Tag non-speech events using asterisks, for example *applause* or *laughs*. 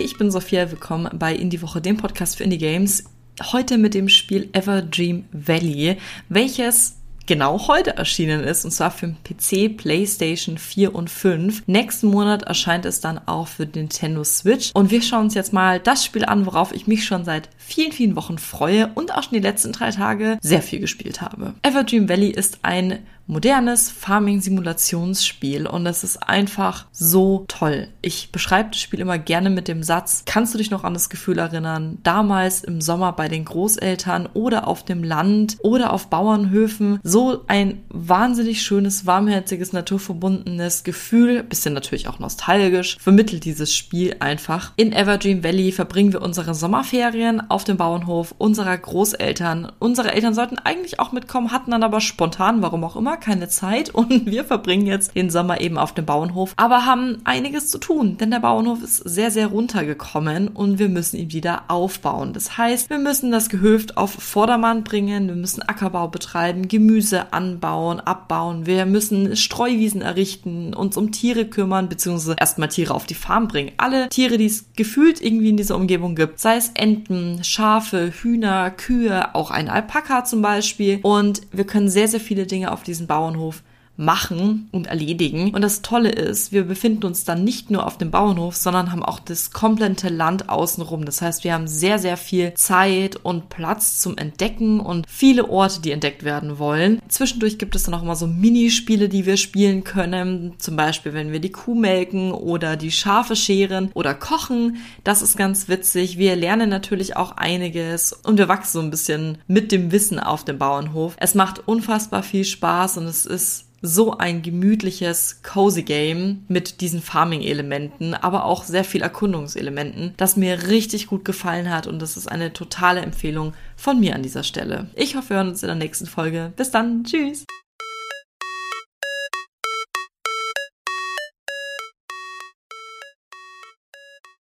Ich bin Sophia, willkommen bei Indie Woche, dem Podcast für Indie Games. Heute mit dem Spiel Everdream Valley, welches genau heute erschienen ist, und zwar für PC, PlayStation 4 und 5. Nächsten Monat erscheint es dann auch für Nintendo Switch. Und wir schauen uns jetzt mal das Spiel an, worauf ich mich schon seit vielen, vielen Wochen freue und auch schon die letzten drei Tage sehr viel gespielt habe. Everdream Valley ist ein modernes Farming-Simulationsspiel und es ist einfach so toll. Ich beschreibe das Spiel immer gerne mit dem Satz, kannst du dich noch an das Gefühl erinnern, damals im Sommer bei den Großeltern oder auf dem Land oder auf Bauernhöfen, so ein wahnsinnig schönes, warmherziges, naturverbundenes Gefühl, bisschen natürlich auch nostalgisch, vermittelt dieses Spiel einfach. In Everdream Valley verbringen wir unsere Sommerferien auf dem Bauernhof unserer Großeltern. Unsere Eltern sollten eigentlich auch mitkommen, hatten dann aber spontan, warum auch immer, keine Zeit *laughs* und wir verbringen jetzt den Sommer eben auf dem Bauernhof, aber haben einiges zu tun, denn der Bauernhof ist sehr, sehr runtergekommen und wir müssen ihn wieder aufbauen. Das heißt, wir müssen das Gehöft auf Vordermann bringen, wir müssen Ackerbau betreiben, Gemüse anbauen, abbauen, wir müssen Streuwiesen errichten, uns um Tiere kümmern, beziehungsweise erstmal Tiere auf die Farm bringen. Alle Tiere, die es gefühlt irgendwie in dieser Umgebung gibt, sei es Enten, Schafe, Hühner, Kühe, auch ein Alpaka zum Beispiel. Und wir können sehr, sehr viele Dinge auf diesem Bauernhof machen und erledigen. Und das Tolle ist, wir befinden uns dann nicht nur auf dem Bauernhof, sondern haben auch das komplette Land außenrum. Das heißt, wir haben sehr, sehr viel Zeit und Platz zum Entdecken und viele Orte, die entdeckt werden wollen. Zwischendurch gibt es dann auch immer so Minispiele, die wir spielen können. Zum Beispiel, wenn wir die Kuh melken oder die Schafe scheren oder kochen. Das ist ganz witzig. Wir lernen natürlich auch einiges und wir wachsen so ein bisschen mit dem Wissen auf dem Bauernhof. Es macht unfassbar viel Spaß und es ist so ein gemütliches Cozy Game mit diesen Farming-Elementen, aber auch sehr viel Erkundungselementen, das mir richtig gut gefallen hat und das ist eine totale Empfehlung von mir an dieser Stelle. Ich hoffe, wir hören uns in der nächsten Folge. Bis dann, tschüss!